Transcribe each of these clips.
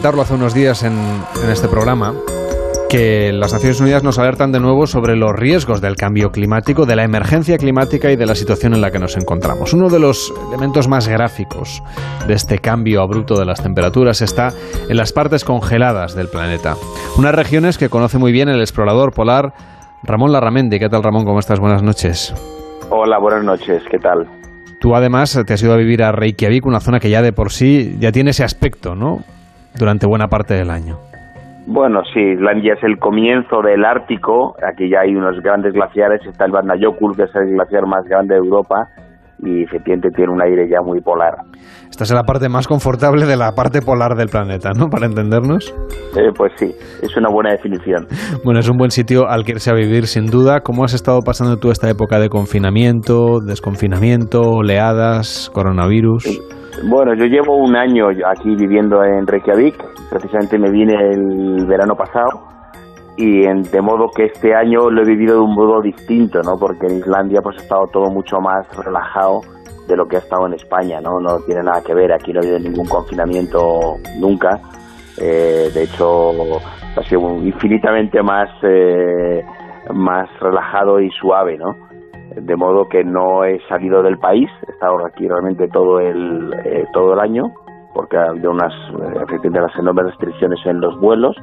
comentarlo hace unos días en, en este programa, que las Naciones Unidas nos alertan de nuevo sobre los riesgos del cambio climático, de la emergencia climática y de la situación en la que nos encontramos. Uno de los elementos más gráficos de este cambio abrupto de las temperaturas está en las partes congeladas del planeta. Unas regiones que conoce muy bien el explorador polar Ramón Larramendi. ¿Qué tal, Ramón? ¿Cómo estás? Buenas noches. Hola, buenas noches. ¿Qué tal? Tú además te has ido a vivir a Reykjavik, una zona que ya de por sí ya tiene ese aspecto, ¿no? Durante buena parte del año. Bueno, sí, Islandia es el comienzo del Ártico. Aquí ya hay unos grandes glaciares. Está el Vatnajökull, que es el glaciar más grande de Europa, y efectivamente tiene un aire ya muy polar. Esta es la parte más confortable de la parte polar del planeta, ¿no? Para entendernos. Eh, pues sí, es una buena definición. Bueno, es un buen sitio al que irse a vivir, sin duda. ¿Cómo has estado pasando tú esta época de confinamiento, desconfinamiento, oleadas, coronavirus? Bueno, yo llevo un año aquí viviendo en Reykjavik. Precisamente me vine el verano pasado y en, de modo que este año lo he vivido de un modo distinto, ¿no? Porque en Islandia pues ha estado todo mucho más relajado de lo que ha estado en España, ¿no? No tiene nada que ver, aquí no ha habido ningún confinamiento nunca. Eh, de hecho, ha sido infinitamente más, eh, más relajado y suave, ¿no? De modo que no he salido del país, he estado aquí realmente todo el, eh, todo el año, porque ha unas, efectivamente, las enormes restricciones en los vuelos,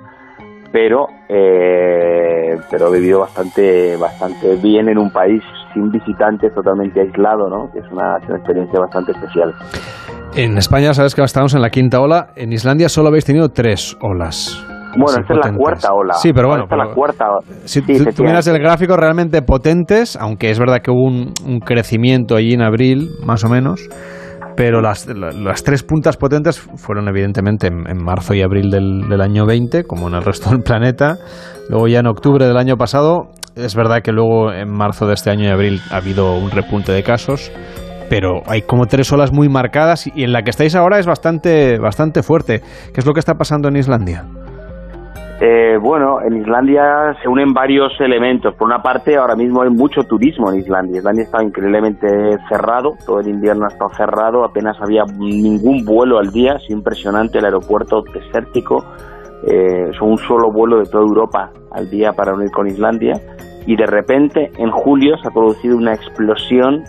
pero eh, pero he vivido bastante bastante bien en un país sin visitantes totalmente aislado no que es una, una experiencia bastante especial En España sabes que estamos en la quinta ola. En Islandia solo habéis tenido tres olas. Bueno esta es la cuarta ola Sí, pero bueno. esta es la pero cuarta Si Sí, tú- tú, efectivamente. miras el gráfico realmente potentes, aunque es verdad que hubo un, un crecimiento allí en abril, más o menos, pero las, la- las tres puntas potentes fueron evidentemente en, en marzo y abril del, del año 20, como en el resto del planeta. Luego ya en octubre del año pasado, es verdad que luego en marzo de este año y abril ha habido un repunte de casos, pero hay como tres olas muy marcadas y en la que estáis ahora es bastante, bastante fuerte. ¿Qué es lo que está pasando en Islandia? Eh, bueno, en Islandia se unen varios elementos. Por una parte, ahora mismo hay mucho turismo en Islandia. Islandia está increíblemente cerrado, todo el invierno ha estado cerrado, apenas había ningún vuelo al día, es impresionante el aeropuerto desértico. Eh, son un solo vuelo de toda Europa al día para unir con Islandia. Y de repente, en julio, se ha producido una explosión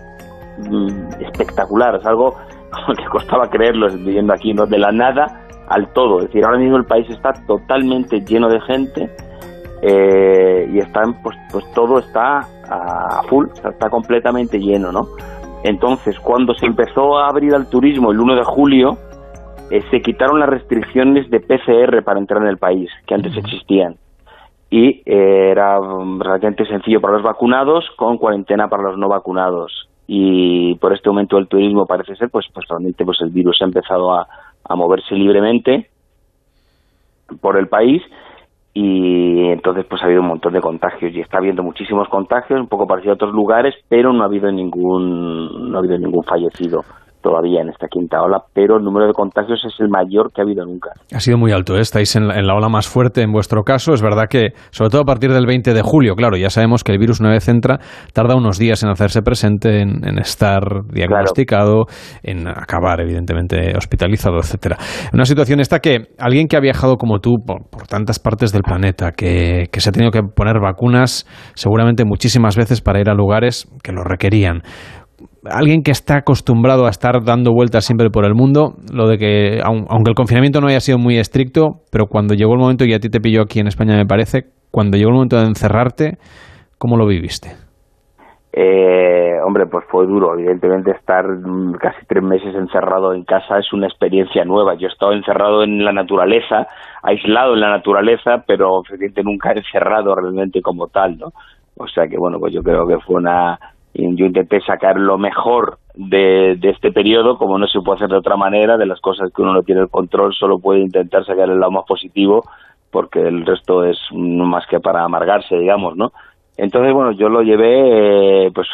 mm, espectacular. Es algo que costaba creerlo viviendo aquí, ¿no? De la nada al todo. Es decir, ahora mismo el país está totalmente lleno de gente eh, y están, pues, pues todo está a full, está completamente lleno, ¿no? Entonces, cuando se empezó a abrir al turismo el 1 de julio, eh, se quitaron las restricciones de PCR para entrar en el país, que antes existían. Y eh, era mm, relativamente sencillo para los vacunados, con cuarentena para los no vacunados. Y por este momento del turismo parece ser, pues, pues realmente pues el virus ha empezado a, a moverse libremente por el país y entonces pues ha habido un montón de contagios y está habiendo muchísimos contagios, un poco parecido a otros lugares, pero no ha habido ningún no ha habido ningún fallecido todavía en esta quinta ola, pero el número de contagios es el mayor que ha habido nunca. Ha sido muy alto, ¿eh? estáis en la, en la ola más fuerte en vuestro caso. Es verdad que, sobre todo a partir del 20 de julio, claro, ya sabemos que el virus una vez entra, tarda unos días en hacerse presente, en, en estar diagnosticado, en acabar, evidentemente, hospitalizado, etcétera. Una situación esta que alguien que ha viajado como tú por, por tantas partes del planeta, que, que se ha tenido que poner vacunas seguramente muchísimas veces para ir a lugares que lo requerían alguien que está acostumbrado a estar dando vueltas siempre por el mundo, lo de que, aun- aunque el confinamiento no haya sido muy estricto, pero cuando llegó el momento, y a ti te pilló aquí en España me parece, cuando llegó el momento de encerrarte, ¿cómo lo viviste? Eh, hombre, pues fue duro. Evidentemente, estar casi tres meses encerrado en casa es una experiencia nueva. Yo he estado encerrado en la naturaleza, aislado en la naturaleza, pero nunca encerrado realmente como tal, ¿no? O sea que, bueno, pues yo creo que fue una. Yo intenté sacar lo mejor de, de este periodo, como no se puede hacer de otra manera, de las cosas que uno no tiene el control, solo puede intentar sacar el lado más positivo, porque el resto es más que para amargarse, digamos, ¿no? Entonces, bueno, yo lo llevé, eh, pues,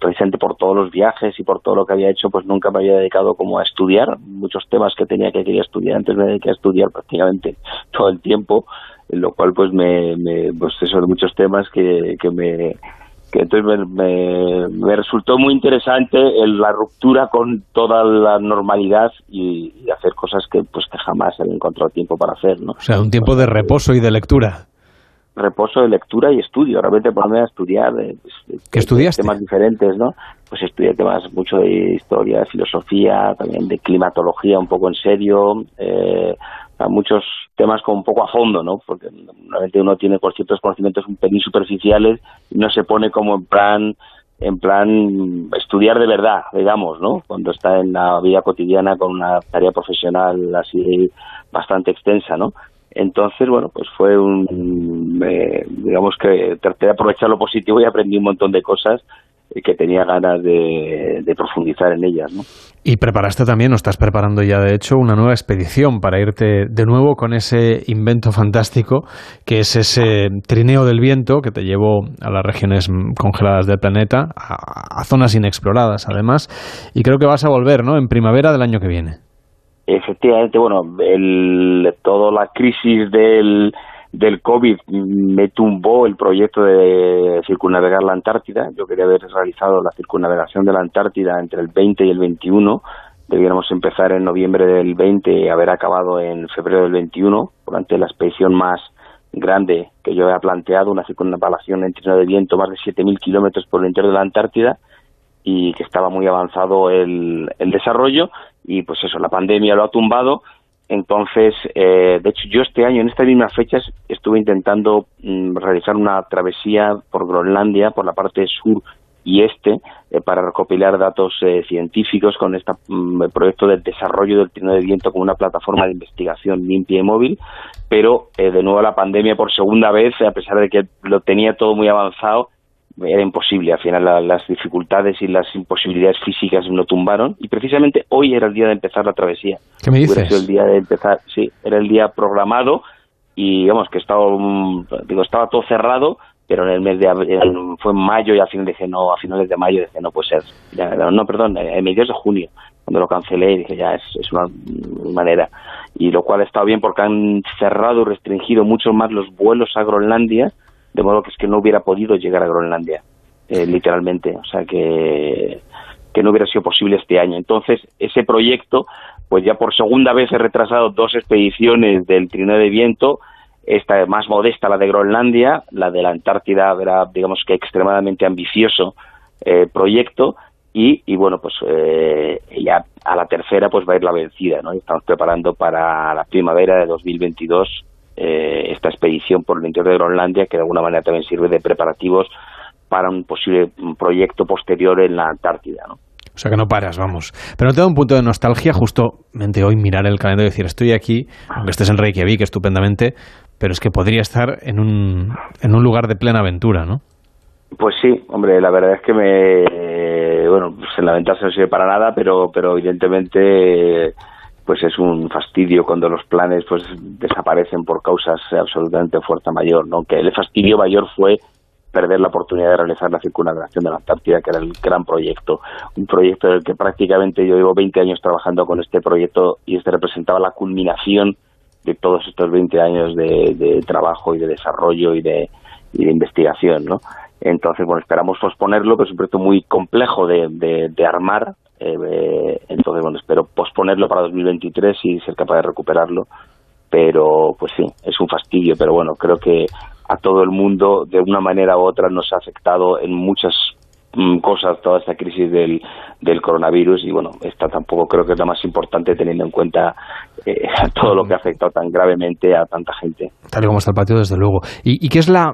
precisamente por todos los viajes y por todo lo que había hecho, pues nunca me había dedicado como a estudiar. Muchos temas que tenía que quería estudiar, antes me dediqué a estudiar prácticamente todo el tiempo, lo cual, pues, me, me pues eso, muchos temas que, que me que entonces me, resultó muy interesante la ruptura con toda la normalidad y, hacer cosas que pues que jamás he encontrado tiempo para hacer, ¿no? O sea, un tiempo de reposo y de lectura. Reposo de lectura y estudio, realmente ponerme a estudiar eh, pues, ¿Qué estudiaste? temas diferentes, ¿no? Pues estudié temas mucho de historia, de filosofía, también de climatología un poco en serio, eh, muchos temas con un poco a fondo, ¿no? Porque normalmente uno tiene ciertos conocimientos un pelín superficiales y no se pone como en plan en plan estudiar de verdad, digamos, ¿no? Cuando está en la vida cotidiana con una tarea profesional así bastante extensa, ¿no? Entonces, bueno, pues fue un, eh, digamos que traté de aprovechar lo positivo y aprendí un montón de cosas que tenía ganas de, profundizar en ellas. ¿no? Y preparaste también, o estás preparando ya de hecho, una nueva expedición para irte de nuevo con ese invento fantástico que es ese trineo del viento que te llevó a las regiones congeladas del planeta, a, a zonas inexploradas además, y creo que vas a volver ¿no? en primavera del año que viene. Efectivamente, bueno, el, toda la crisis del del COVID me tumbó el proyecto de circunnavegar la Antártida. Yo quería haber realizado la circunnavegación de la Antártida entre el 20 y el 21. Debiéramos empezar en noviembre del 20 y haber acabado en febrero del 21, durante la expedición más grande que yo había planteado, una circunnavegación en trino de viento más de 7.000 kilómetros por el interior de la Antártida y que estaba muy avanzado el, el desarrollo y pues eso, la pandemia lo ha tumbado entonces, eh, de hecho, yo este año, en estas mismas fechas, estuve intentando mm, realizar una travesía por Groenlandia, por la parte sur y este, eh, para recopilar datos eh, científicos con este proyecto de desarrollo del trino de viento como una plataforma de investigación limpia y móvil, pero de nuevo la pandemia por segunda vez, a pesar de que lo tenía todo muy avanzado, era imposible. Al final las dificultades y las imposibilidades físicas lo tumbaron y precisamente hoy era el día de empezar la travesía. ¿Qué me dices? el día de empezar, sí, era el día programado y digamos que estaba, digo, estaba todo cerrado, pero en el mes de fue en mayo y al final dije no, a finales de mayo dije no puede ser, no, perdón, en mediados de junio cuando lo cancelé dije ya es, es una manera y lo cual ha estado bien porque han cerrado y restringido mucho más los vuelos a Groenlandia de modo que es que no hubiera podido llegar a Groenlandia, eh, literalmente, o sea que, que no hubiera sido posible este año. Entonces, ese proyecto, pues ya por segunda vez he retrasado dos expediciones del trineo de viento, esta más modesta, la de Groenlandia, la de la Antártida era, digamos que extremadamente ambicioso eh, proyecto, y, y, bueno, pues eh, ya a la tercera pues va a ir la vencida, ¿no? Estamos preparando para la primavera de 2022 eh, esta expedición por el interior de Groenlandia, que de alguna manera también sirve de preparativos para un posible proyecto posterior en la Antártida, ¿no? O sea que no paras, vamos. Pero no te da un punto de nostalgia justamente hoy mirar el calendario y decir, estoy aquí, aunque estés en Reykjavik estupendamente, pero es que podría estar en un, en un lugar de plena aventura, ¿no? Pues sí, hombre, la verdad es que me, bueno, pues en la ventaja no sirve para nada, pero, pero evidentemente pues es un fastidio cuando los planes pues desaparecen por causas absolutamente fuerza mayor, ¿no? Que el fastidio mayor fue perder la oportunidad de realizar la circunnavegación de la Antártida, que era el gran proyecto, un proyecto del que prácticamente yo llevo 20 años trabajando con este proyecto y este representaba la culminación de todos estos 20 años de, trabajo y de desarrollo y de, y de investigación, ¿no? Entonces, bueno, esperamos posponerlo, que es un proyecto muy complejo de, de armar, eh, entonces, bueno, espero posponerlo para 2023 y ser capaz de recuperarlo. Pero, pues sí, es un fastidio, pero bueno, creo que a todo el mundo, de una manera u otra, nos ha afectado en muchas cosas toda esta crisis del, del coronavirus y bueno, esta tampoco creo que es la más importante teniendo en cuenta eh, todo lo que ha afectado tan gravemente a tanta gente. Tal y como está el patio, desde luego. ¿Y, y qué es la...?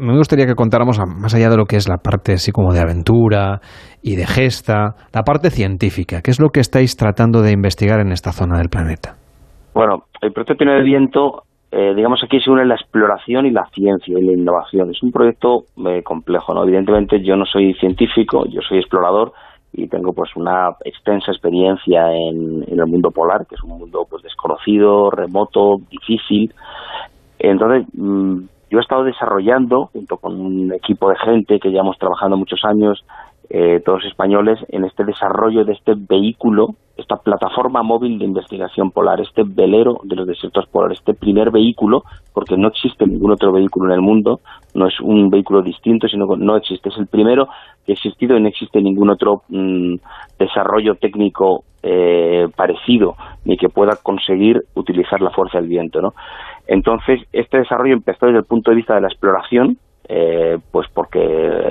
Me gustaría que contáramos, más allá de lo que es la parte así como de aventura y de gesta, la parte científica. ¿Qué es lo que estáis tratando de investigar en esta zona del planeta? Bueno, el proyecto del Viento, eh, digamos aquí se une la exploración y la ciencia y la innovación. Es un proyecto eh, complejo, ¿no? Evidentemente yo no soy científico, yo soy explorador, y tengo pues una extensa experiencia en, el mundo polar, que es un mundo pues desconocido, remoto, difícil. Entonces, mm, yo he estado desarrollando, junto con un equipo de gente que llevamos trabajando muchos años, eh, todos españoles, en este desarrollo de este vehículo, esta plataforma móvil de investigación polar, este velero de los desiertos polares, este primer vehículo, porque no existe ningún otro vehículo en el mundo, no es un vehículo distinto, sino que no existe, es el primero que ha existido y no existe ningún otro mm, desarrollo técnico eh, parecido ni que pueda conseguir utilizar la fuerza del viento. ¿no? Entonces, este desarrollo empezó desde el punto de vista de la exploración, eh, pues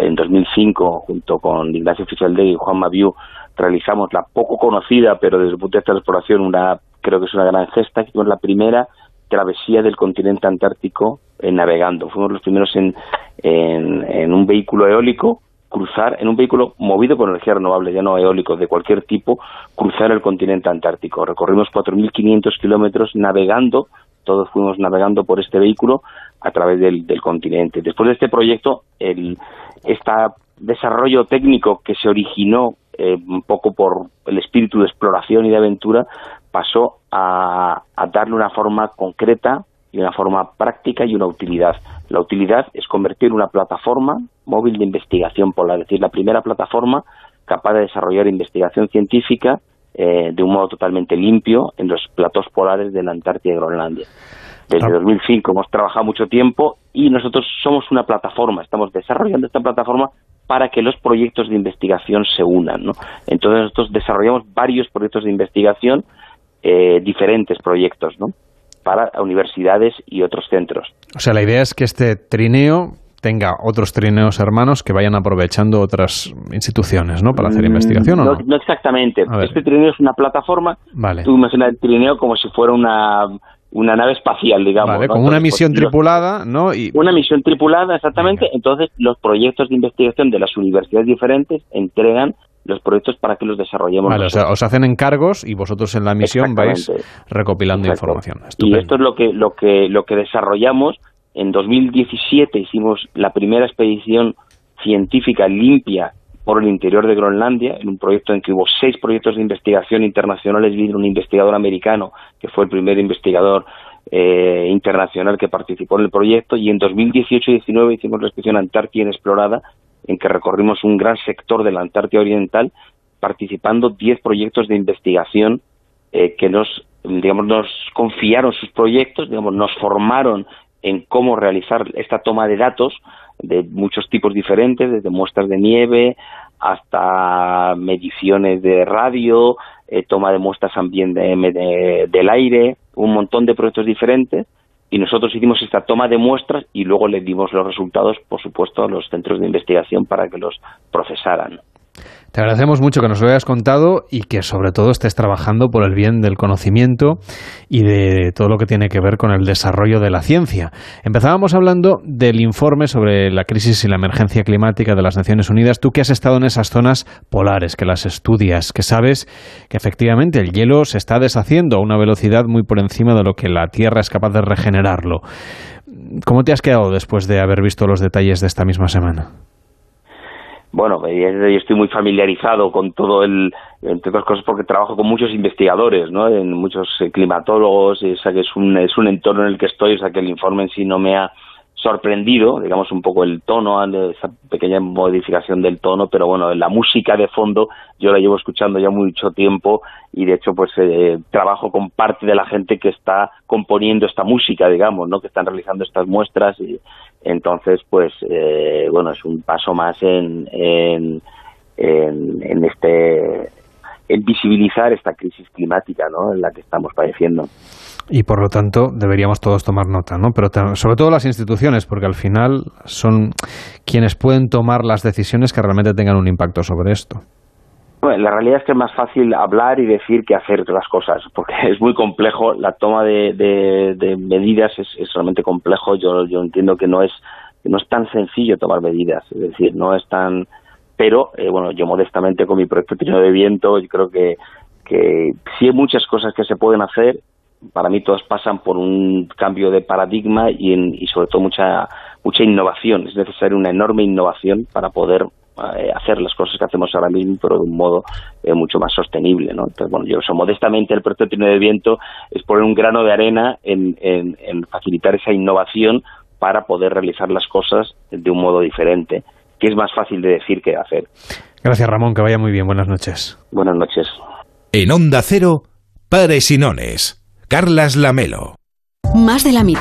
en 2005, junto con Ignacio Fichaldé y Juan Maviu, realizamos la poco conocida, pero desde el punto de vista de la exploración, una, creo que es una gran gesta, que fue la primera travesía del continente antártico en navegando. Fuimos los primeros en, en, un vehículo eólico cruzar en un vehículo movido por energía renovable, ya no eólico, de cualquier tipo, cruzar el continente antártico. Recorrimos 4.500 kilómetros navegando, todos fuimos navegando por este vehículo a través del, continente. Después de este proyecto, el este desarrollo técnico que se originó eh, un poco por el espíritu de exploración y de aventura, pasó a, darle una forma concreta y una forma práctica y una utilidad. La utilidad es convertir una plataforma móvil de investigación polar, es decir, la primera plataforma capaz de desarrollar investigación científica eh, de un modo totalmente limpio en los platos polares de la Antártida y Groenlandia. Desde 2005 hemos trabajado mucho tiempo y nosotros somos una plataforma, estamos desarrollando esta plataforma para que los proyectos de investigación se unan. ¿no? Entonces nosotros desarrollamos varios proyectos de investigación, eh, diferentes proyectos, ¿no? para universidades y otros centros. O sea, la idea es que este trineo tenga otros trineos hermanos que vayan aprovechando otras instituciones, ¿no? Para hacer mm, investigación, ¿o no? No, exactamente. Este trineo es una plataforma. Vale. Tú imaginas el trineo como si fuera una una nave espacial, digamos. Vale, con una misión tripulada, ¿no? Y... Una misión tripulada, exactamente. Entonces, los proyectos de investigación de las universidades diferentes entregan los proyectos para que los desarrollemos. Vale, o sea, os hacen encargos y vosotros en la misión vais recopilando información. Y esto es lo que, lo que, lo que desarrollamos en 2017 hicimos la primera expedición científica limpia por el interior de Groenlandia, en un proyecto en que hubo seis proyectos de investigación internacionales, vino un investigador americano, que fue el primer investigador eh, internacional que participó en el proyecto, y en 2018 y 2019 hicimos la expedición Antártida Inexplorada, en que recorrimos un gran sector de la Antártida Oriental, participando 10 proyectos de investigación eh, que nos, digamos, nos confiaron sus proyectos, digamos, nos formaron en cómo realizar esta toma de datos de muchos tipos diferentes, desde muestras de nieve hasta mediciones de radio, eh, toma de muestras también de, del aire, un montón de proyectos diferentes y nosotros hicimos esta toma de muestras y luego le dimos los resultados, por supuesto, a los centros de investigación para que los procesaran. Te agradecemos mucho que nos lo hayas contado y que sobre todo estés trabajando por el bien del conocimiento y de todo lo que tiene que ver con el desarrollo de la ciencia. Empezábamos hablando del informe sobre la crisis y la emergencia climática de las Naciones Unidas. Tú que has estado en esas zonas polares, que las estudias, que sabes que efectivamente el hielo se está deshaciendo a una velocidad muy por encima de lo que la Tierra es capaz de regenerarlo. ¿Cómo te has quedado después de haber visto los detalles de esta misma semana? Bueno, yo estoy muy familiarizado con todo el, entre otras cosas porque trabajo con muchos investigadores, ¿no? En muchos eh, climatólogos, o sea que es un, es un entorno en el que estoy, o sea que el informe en sí no me ha sorprendido, digamos un poco el tono, esa pequeña modificación del tono, pero bueno, la música de fondo yo la llevo escuchando ya mucho tiempo y de hecho pues eh, trabajo con parte de la gente que está componiendo esta música, digamos, ¿no? Que están realizando estas muestras y entonces pues eh, bueno, es un paso más en, en, en este en visibilizar esta crisis climática, ¿no? En la que estamos padeciendo y por lo tanto deberíamos todos tomar nota, ¿no? Pero sobre todo las instituciones, porque al final son quienes pueden tomar las decisiones que realmente tengan un impacto sobre esto. Bueno, la realidad es que es más fácil hablar y decir que hacer las cosas, porque es muy complejo, la toma de, de, medidas es, realmente complejo, yo, yo entiendo que no es, no es tan sencillo tomar medidas, es decir, no es tan... Pero, eh, bueno, yo modestamente con mi proyecto Trino de Viento, yo creo que, que sí hay muchas cosas que se pueden hacer. Para mí todas pasan por un cambio de paradigma y, y sobre todo mucha mucha innovación. Es necesaria una enorme innovación para poder hacer las cosas que hacemos ahora mismo, pero de un modo eh, mucho más sostenible. ¿no? Entonces, bueno, yo so, modestamente el proyecto de Viento es poner un grano de arena en, en facilitar esa innovación para poder realizar las cosas de un modo diferente, que es más fácil de decir que de hacer. Gracias Ramón, que vaya muy bien. Buenas noches. Buenas noches. En Onda Cero, Pares y Nones. Carlas Lamelo. Más de la mitad